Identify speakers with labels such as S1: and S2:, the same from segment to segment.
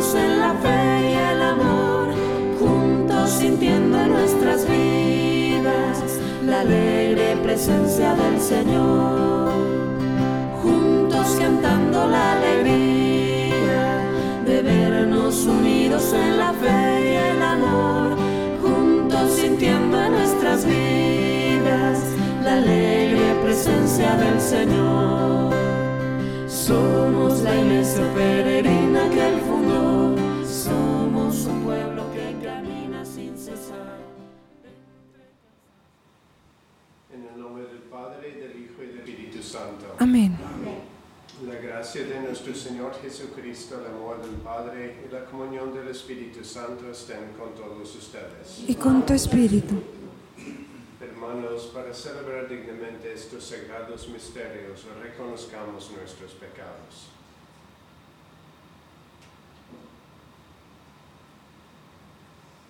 S1: En la fe y el amor, juntos sintiendo en nuestras vidas la alegre presencia del Señor, juntos cantando la alegría de vernos unidos en la fe y el amor, juntos sintiendo en nuestras vidas la alegre presencia del Señor. Somos la iglesia peregrina que él cesar.
S2: En el nombre del Padre, del Hijo y del Espíritu Santo.
S3: Amén.
S2: La gracia de nuestro Señor Jesucristo, el amor del Padre y la comunión del Espíritu Santo estén con todos ustedes.
S3: Y con tu espíritu.
S2: Hermanos, para celebrar dignamente estos sagrados misterios, reconozcamos nuestros pecados.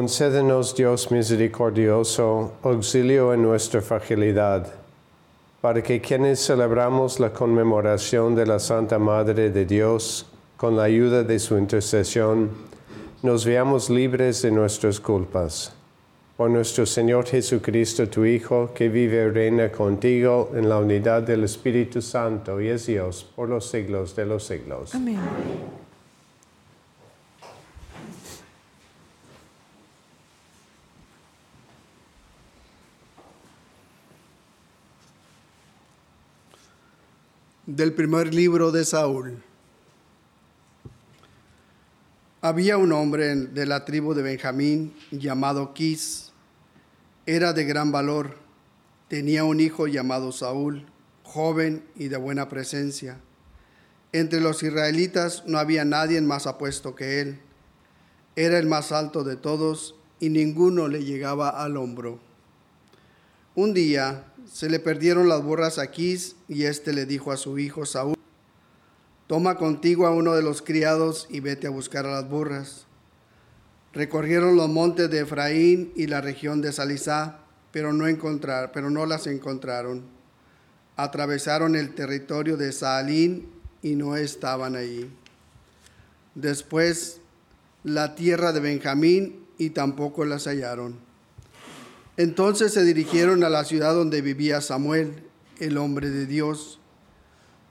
S2: Concédenos, Dios misericordioso, auxilio en nuestra fragilidad, para que quienes celebramos la conmemoración de la Santa Madre de Dios, con la ayuda de su intercesión, nos veamos libres de nuestras culpas. Por nuestro Señor Jesucristo, tu Hijo, que vive y reina contigo en la unidad del Espíritu Santo y es Dios por los siglos de los siglos.
S3: Amén.
S4: Del primer libro de Saúl. Había un hombre de la tribu de Benjamín llamado Quis. Era de gran valor. Tenía un hijo llamado Saúl, joven y de buena presencia. Entre los israelitas no había nadie más apuesto que él. Era el más alto de todos y ninguno le llegaba al hombro. Un día se le perdieron las burras a Quis y éste le dijo a su hijo Saúl, toma contigo a uno de los criados y vete a buscar a las burras. Recorrieron los montes de Efraín y la región de Salisá, pero no, encontrar, pero no las encontraron. Atravesaron el territorio de Saalín y no estaban allí. Después la tierra de Benjamín y tampoco las hallaron. Entonces se dirigieron a la ciudad donde vivía Samuel, el hombre de Dios.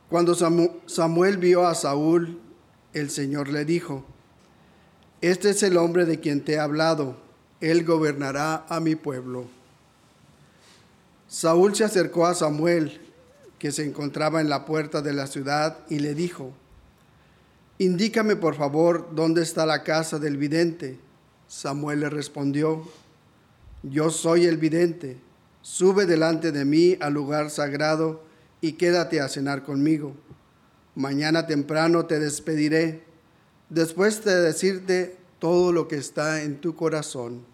S4: Cuando Samu- Samuel vio a Saúl, el Señor le dijo, Este es el hombre de quien te he hablado, él gobernará a mi pueblo. Saúl se acercó a Samuel, que se encontraba en la puerta de la ciudad, y le dijo, Indícame por favor dónde está la casa del vidente. Samuel le respondió, Yo soy el vidente, sube delante de mí al lugar sagrado y quédate a cenar conmigo. Mañana temprano te despediré, después de decirte todo lo que está en tu corazón.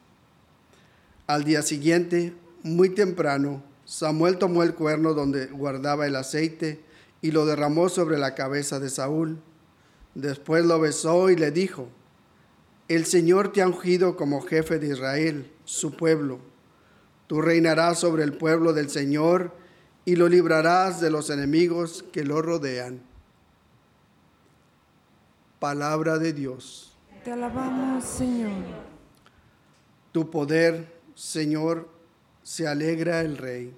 S4: Al día siguiente, muy temprano, Samuel tomó el cuerno donde guardaba el aceite y lo derramó sobre la cabeza de Saúl. Después lo besó y le dijo, El Señor te ha ungido como jefe de Israel, su pueblo. Tú reinarás sobre el pueblo del Señor y lo librarás de los enemigos que lo rodean. Palabra de Dios.
S3: Te alabamos, Señor.
S4: Tu poder, Señor, se alegra el Rey.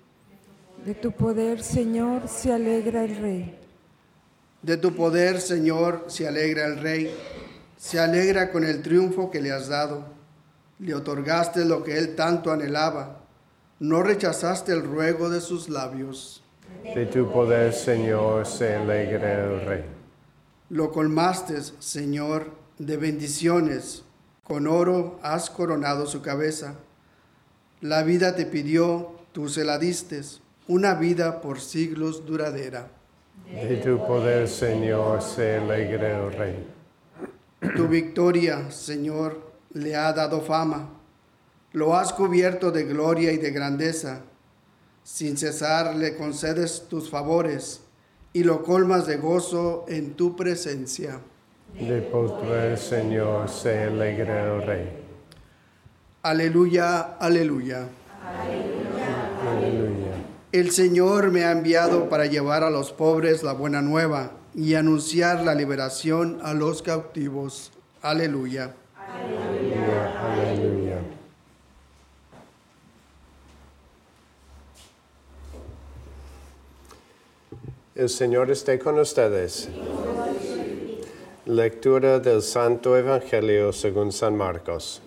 S3: De tu poder, Señor, se alegra el Rey.
S4: De tu poder, Señor, se alegra el Rey. Se alegra con el triunfo que le has dado. Le otorgaste lo que él tanto anhelaba. No rechazaste el ruego de sus labios.
S2: De tu poder, Señor, se alegra el Rey.
S4: Lo colmaste, Señor, de bendiciones. Con oro has coronado su cabeza. La vida te pidió, tú se la diste. Una vida por siglos duradera.
S2: De tu poder, Señor, se alegra el Rey.
S4: Tu victoria, Señor, le ha dado fama. Lo has cubierto de gloria y de grandeza. Sin cesar le concedes tus favores y lo colmas de gozo en tu presencia.
S2: De poder, Señor, se alegra el Rey.
S4: Aleluya, aleluya.
S2: Aleluya.
S4: El Señor me ha enviado para llevar a los pobres la buena nueva y anunciar la liberación a los cautivos. Aleluya.
S2: Aleluya. El Señor esté con ustedes. Lectura del Santo Evangelio según San Marcos.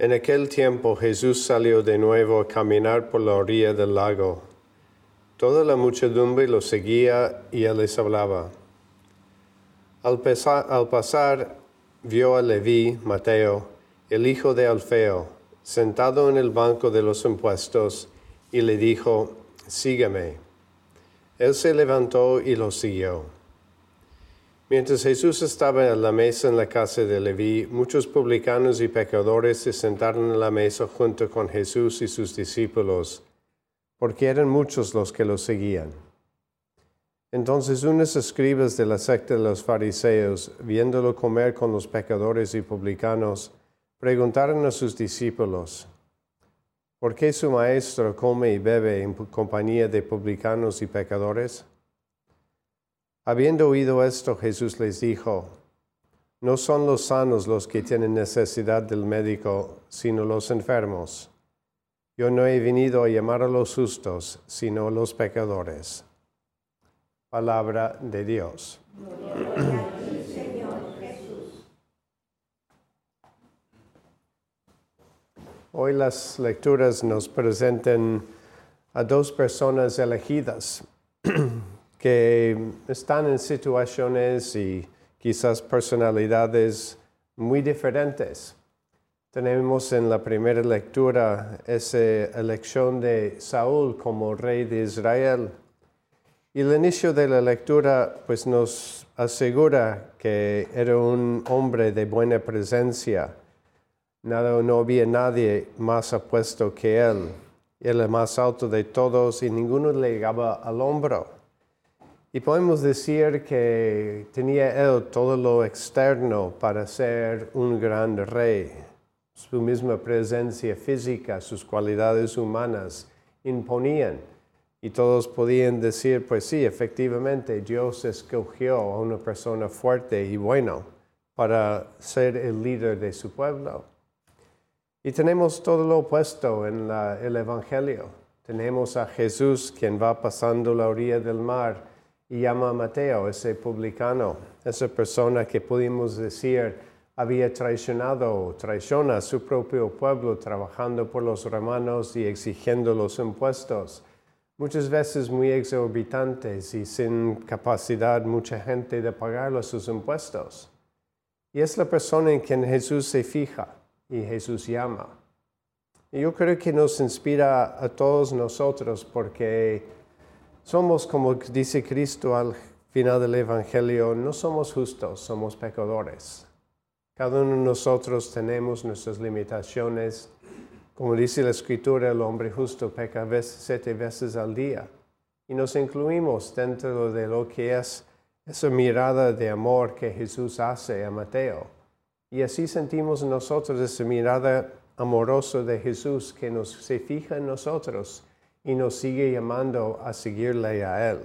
S2: En aquel tiempo Jesús salió de nuevo a caminar por la orilla del lago. Toda la muchedumbre lo seguía y él les hablaba. Al, pasar, vio a Leví, Mateo, el hijo de Alfeo, sentado en el banco de los impuestos, y le dijo, Sígueme. Él se levantó y lo siguió. Mientras Jesús estaba a la mesa en la casa de Leví, muchos publicanos y pecadores se sentaron a la mesa junto con Jesús y sus discípulos, porque eran muchos los que lo seguían. Entonces unos escribas de la secta de los fariseos, viéndolo comer con los pecadores y publicanos, preguntaron a sus discípulos, ¿por qué su maestro come y bebe en compañía de publicanos y pecadores? Habiendo oído esto, Jesús les dijo, no son los sanos los que tienen necesidad del médico, sino los enfermos. Yo no he venido a llamar a los justos, sino a los pecadores. Palabra de Dios. Hoy las lecturas nos presentan a dos personas elegidas que están en situaciones y quizás personalidades muy diferentes. Tenemos en la primera lectura esa elección de Saúl como rey de Israel. Y el inicio de la lectura pues nos asegura que era un hombre de buena presencia. Nada, no había nadie más apuesto que él. Él el más alto de todos y ninguno le llegaba al hombro. Y podemos decir que tenía él todo lo externo para ser un gran rey. Su misma presencia física, sus cualidades humanas imponían. Y todos podían decir, pues sí, efectivamente, Dios escogió a una persona fuerte y bueno para ser el líder de su pueblo. Y tenemos todo lo opuesto en el Evangelio. Tenemos a Jesús quien va pasando la orilla del mar y llama a Mateo, ese publicano, esa persona que pudimos decir había traicionado, traiciona a su propio pueblo trabajando por los romanos y exigiendo los impuestos muchas veces muy exorbitantes y sin capacidad mucha gente de pagar sus impuestos. Y es la persona en quien Jesús se fija y Jesús llama. Y yo creo que nos inspira a todos nosotros porque somos, como dice Cristo al final del Evangelio, no somos justos, somos pecadores. Cada uno de nosotros tenemos nuestras limitaciones, como dice la escritura, el hombre justo peca veces, siete veces al día. Y nos incluimos dentro de lo que es esa mirada de amor que Jesús hace a Mateo. Y así sentimos nosotros esa mirada amorosa de Jesús que nos se fija en nosotros y nos sigue llamando a seguirle a Él.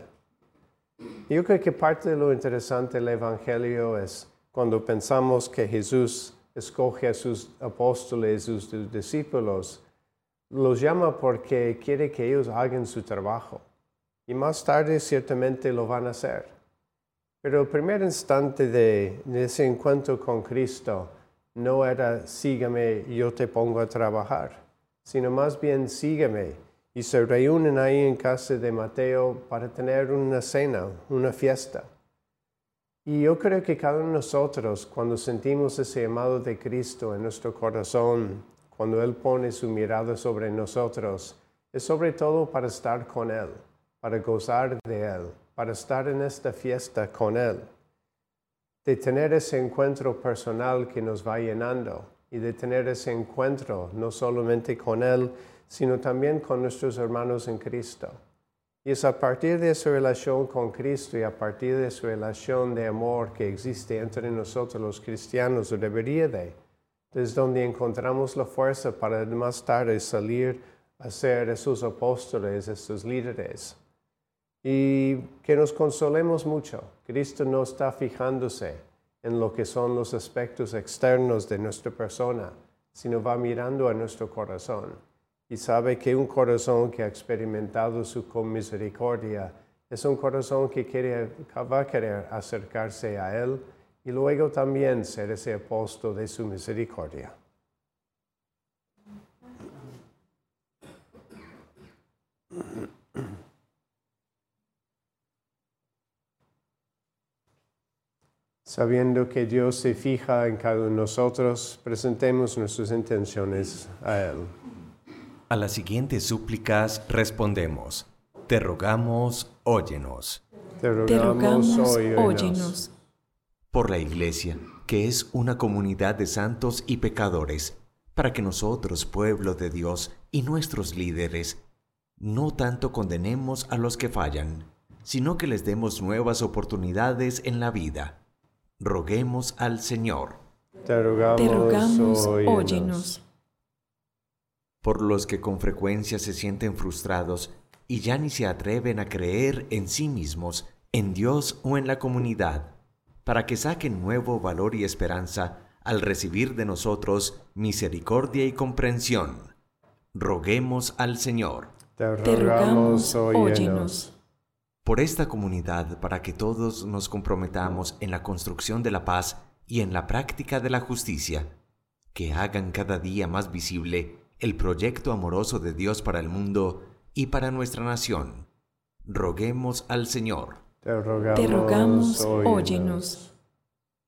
S2: Yo creo que parte de lo interesante del Evangelio es cuando pensamos que Jesús escoge a sus apóstoles, sus discípulos, los llama porque quiere que ellos hagan su trabajo. Y más tarde ciertamente lo van a hacer. Pero el primer instante de, ese encuentro con Cristo no era sígame y yo te pongo a trabajar, sino más bien sígueme. Y se reúnen ahí en casa de Mateo para tener una cena, una fiesta. Y yo creo que cada uno de nosotros, cuando sentimos ese llamado de Cristo en nuestro corazón, cuando Él pone su mirada sobre nosotros, es sobre todo para estar con Él, para gozar de Él, para estar en esta fiesta con Él, de tener ese encuentro personal que nos va llenando y de tener ese encuentro no solamente con Él, sino también con nuestros hermanos en Cristo. Y es a partir de esa relación con Cristo y a partir de esa relación de amor que existe entre nosotros los cristianos, o debería de, desde donde encontramos la fuerza para más tarde salir a ser esos apóstoles, esos líderes. Y que nos consolemos mucho. Cristo no está fijándose en lo que son los aspectos externos de nuestra persona, sino va mirando a nuestro corazón y sabe que un corazón que ha experimentado su misericordia es un corazón que quiere, va a querer acercarse a Él y luego también ser ese apóstol de su misericordia. Sabiendo que Dios se fija en cada uno de nosotros, presentemos nuestras intenciones a Él.
S5: A las siguientes súplicas respondemos. Te rogamos, óyenos.
S2: Te
S3: Te rogamos,
S2: óyenos.
S3: óyenos.
S5: Por la Iglesia, que es una comunidad de santos y pecadores, para que nosotros, pueblo de Dios y nuestros líderes, no tanto condenemos a los que fallan, sino que les demos nuevas oportunidades en la vida. Roguemos al Señor.
S2: Te rogamos,
S3: Te rogamos,
S2: óyenos.
S3: óyenos.
S5: por los que con frecuencia se sienten frustrados y ya ni se atreven a creer en sí mismos, en Dios o en la comunidad, para que saquen nuevo valor y esperanza al recibir de nosotros misericordia y comprensión. Roguemos al Señor.
S2: Te
S3: Te
S2: rogamos,
S3: rogamos,
S2: óyenos.
S5: Por esta comunidad para que todos nos comprometamos en la construcción de la paz y en la práctica de la justicia, que hagan cada día más visible el proyecto amoroso de Dios para el mundo y para nuestra nación. Roguemos al Señor
S2: Te rogamos,
S3: Te rogamos,
S2: óyenos.
S3: óyenos.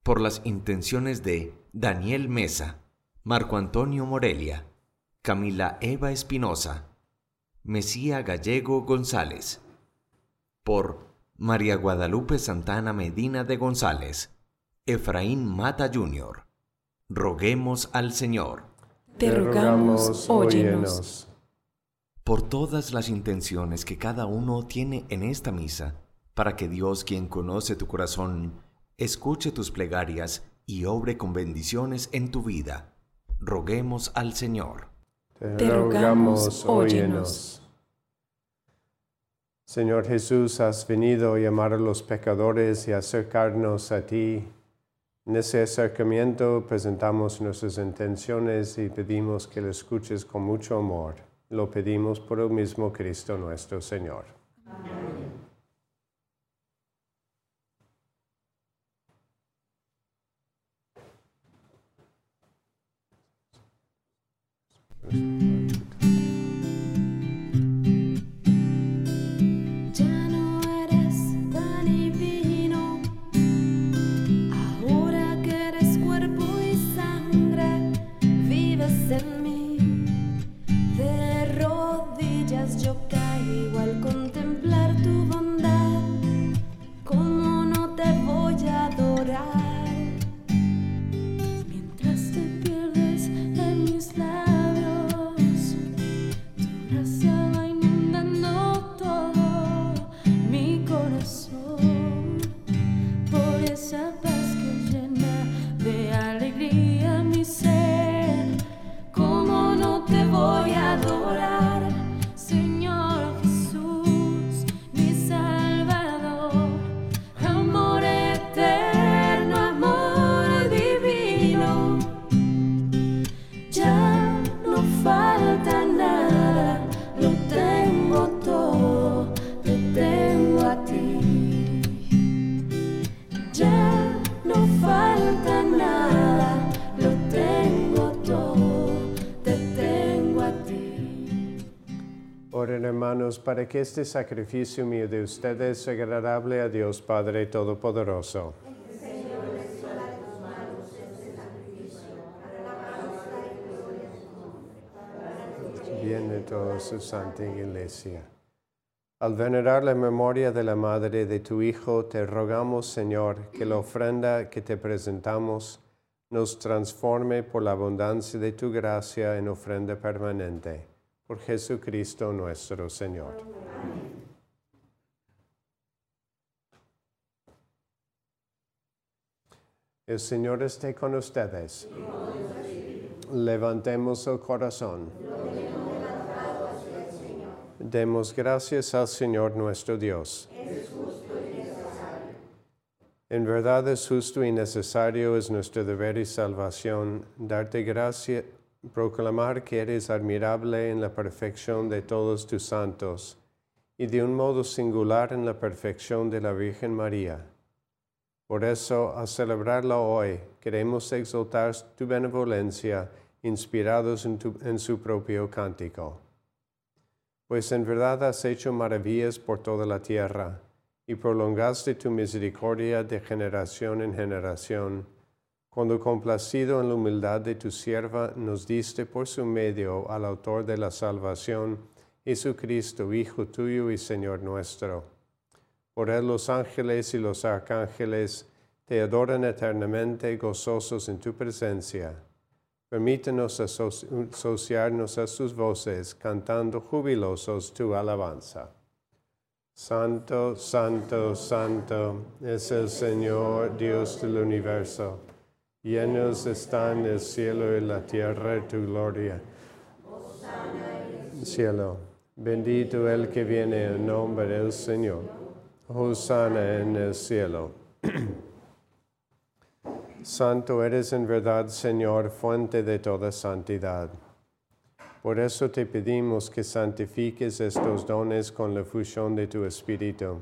S5: por las intenciones de Daniel Mesa, Marco Antonio Morelia, Camila Eva Espinosa, Mesía Gallego González, por María Guadalupe Santana Medina de González, Efraín Mata Jr. Roguemos al Señor
S3: Te rogamos, óyenos.
S5: por todas las intenciones que cada uno tiene en esta misa, para que Dios, quien conoce tu corazón, escuche tus plegarias y obre con bendiciones en tu vida. Roguemos al Señor.
S3: Te rogamos, óyenos.
S2: Señor Jesús, has venido a llamar a los pecadores y acercarnos a ti. En ese acercamiento presentamos nuestras intenciones y pedimos que lo escuches con mucho amor. Lo pedimos por el mismo Cristo nuestro Señor.
S1: Ya
S2: Oren hermanos para que este sacrificio mío de ustedes sea agradable a Dios Padre Todopoderoso. Bien de toda su santa iglesia. Al venerar la memoria de la madre de tu Hijo, te rogamos, Señor, que la ofrenda que te presentamos nos transforme por la abundancia de tu gracia en ofrenda permanente. Por Jesucristo nuestro Señor. El Señor esté con ustedes. Levantemos el corazón. Demos gracias al Señor nuestro Dios. En verdad es justo y necesario, es nuestro deber y salvación, darte gracia, proclamar que eres admirable en la perfección de todos tus santos y de un modo singular en la perfección de la Virgen María. Por eso, al celebrarla hoy, queremos exaltar tu benevolencia, inspirados en, en su propio cántico. Pues en verdad has hecho maravillas por toda la tierra, y prolongaste tu misericordia de generación en generación, cuando complacido en la humildad de tu sierva nos diste por su medio al autor de la salvación, Jesucristo, Hijo tuyo y Señor nuestro. Por él los ángeles y los arcángeles te adoran eternamente gozosos en tu presencia. Permítenos asoci- asociarnos a sus voces, cantando jubilosos tu alabanza. Santo, santo, santo es el Señor Dios del universo. Llenos están el cielo y la tierra de tu gloria. Cielo, bendito el que viene en nombre del Señor. Hosanna en el cielo. Santo eres en verdad, Señor, fuente de toda santidad. Por eso te pedimos que santifiques estos dones con la fusión de tu Espíritu,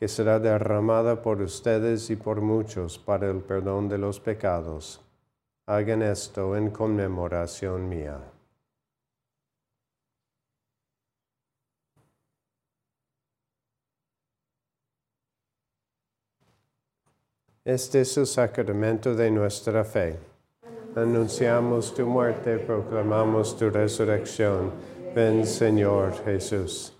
S2: que será derramada por ustedes y por muchos para el perdón de los pecados. Hagan esto en conmemoración mía. Este es el sacramento de nuestra fe. Anunciamos tu muerte, proclamamos tu resurrección. Ven, Señor Jesús.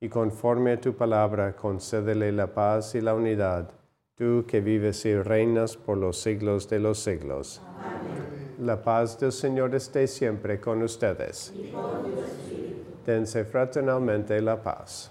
S2: y conforme a tu palabra, concédele la paz y la unidad, tú que vives y reinas por los siglos de los siglos. La paz del Señor esté siempre con ustedes. Dense fraternalmente la paz.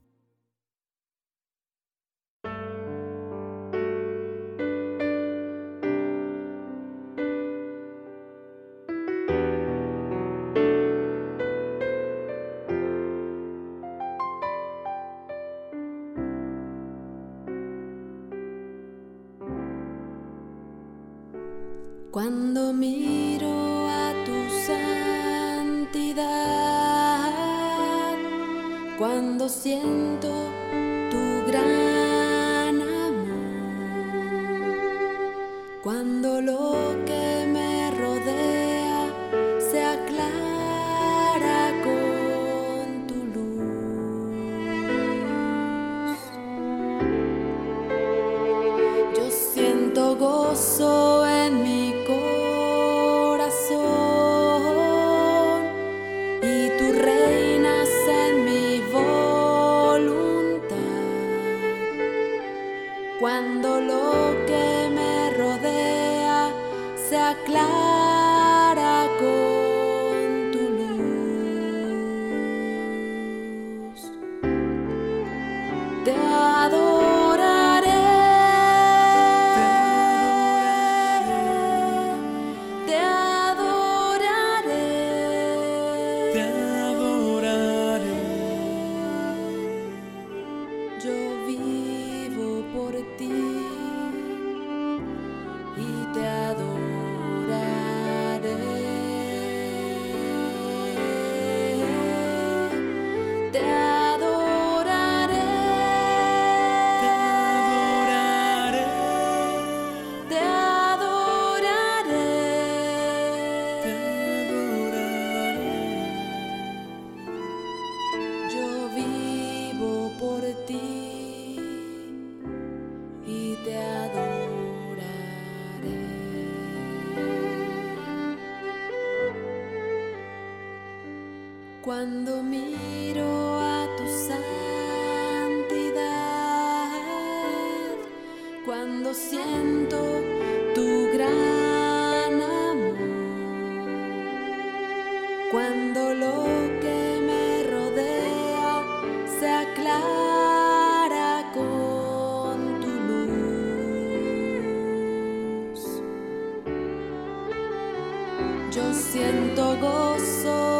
S1: Miro a tu santidad, cuando siento tu gran Cuando miro a tu santidad, cuando siento tu gran amor, cuando lo que me rodea se aclara con tu luz. Yo siento gozo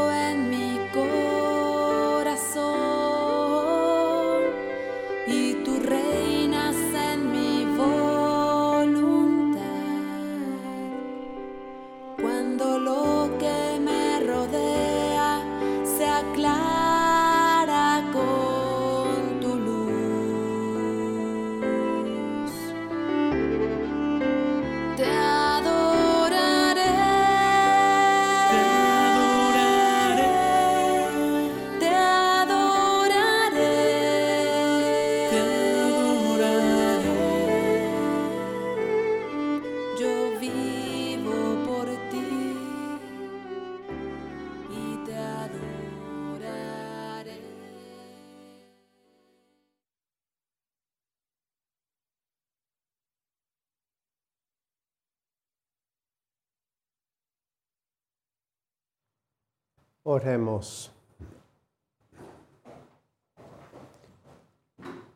S2: Oremos.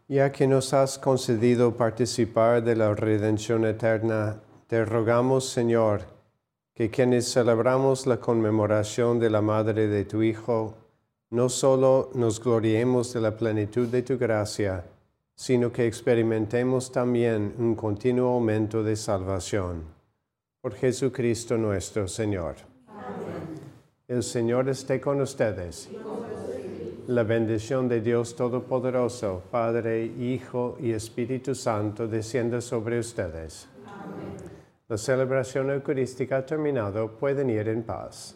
S2: Ya que nos has concedido participar de la redención eterna, te rogamos, Señor, que quienes celebramos la conmemoración de la Madre de tu Hijo, no solo nos gloriemos de la plenitud de tu gracia, sino que experimentemos también un continuo aumento de salvación. Por Jesucristo nuestro Señor. El Señor esté con ustedes. La bendición de Dios Todopoderoso, Padre, Hijo y Espíritu Santo, descienda sobre ustedes. La celebración eucarística ha terminado. Pueden ir en paz.